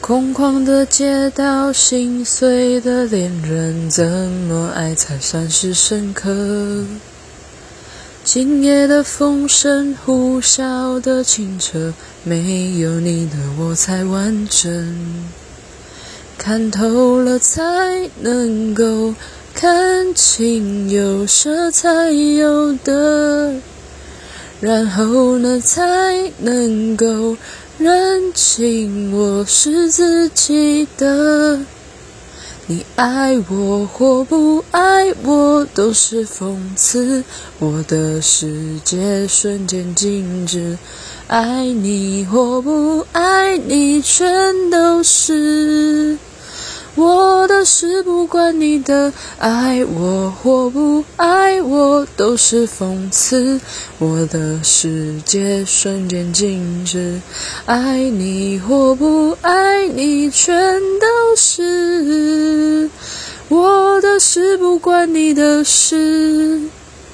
空旷的街道，心碎的恋人，怎么爱才算是深刻？今夜的风声，呼啸的清澈，没有你的我才完整。看透了，才能够看清有舍才有得，然后呢，才能够认清我是自己的。你爱我或不爱我都是讽刺，我的世界瞬间静止。爱你或不爱你，全都是我的事，不关你的。爱我或不爱我都是讽刺，我的世界瞬间静止。爱你或不爱你，全都是。我的事不关你的事。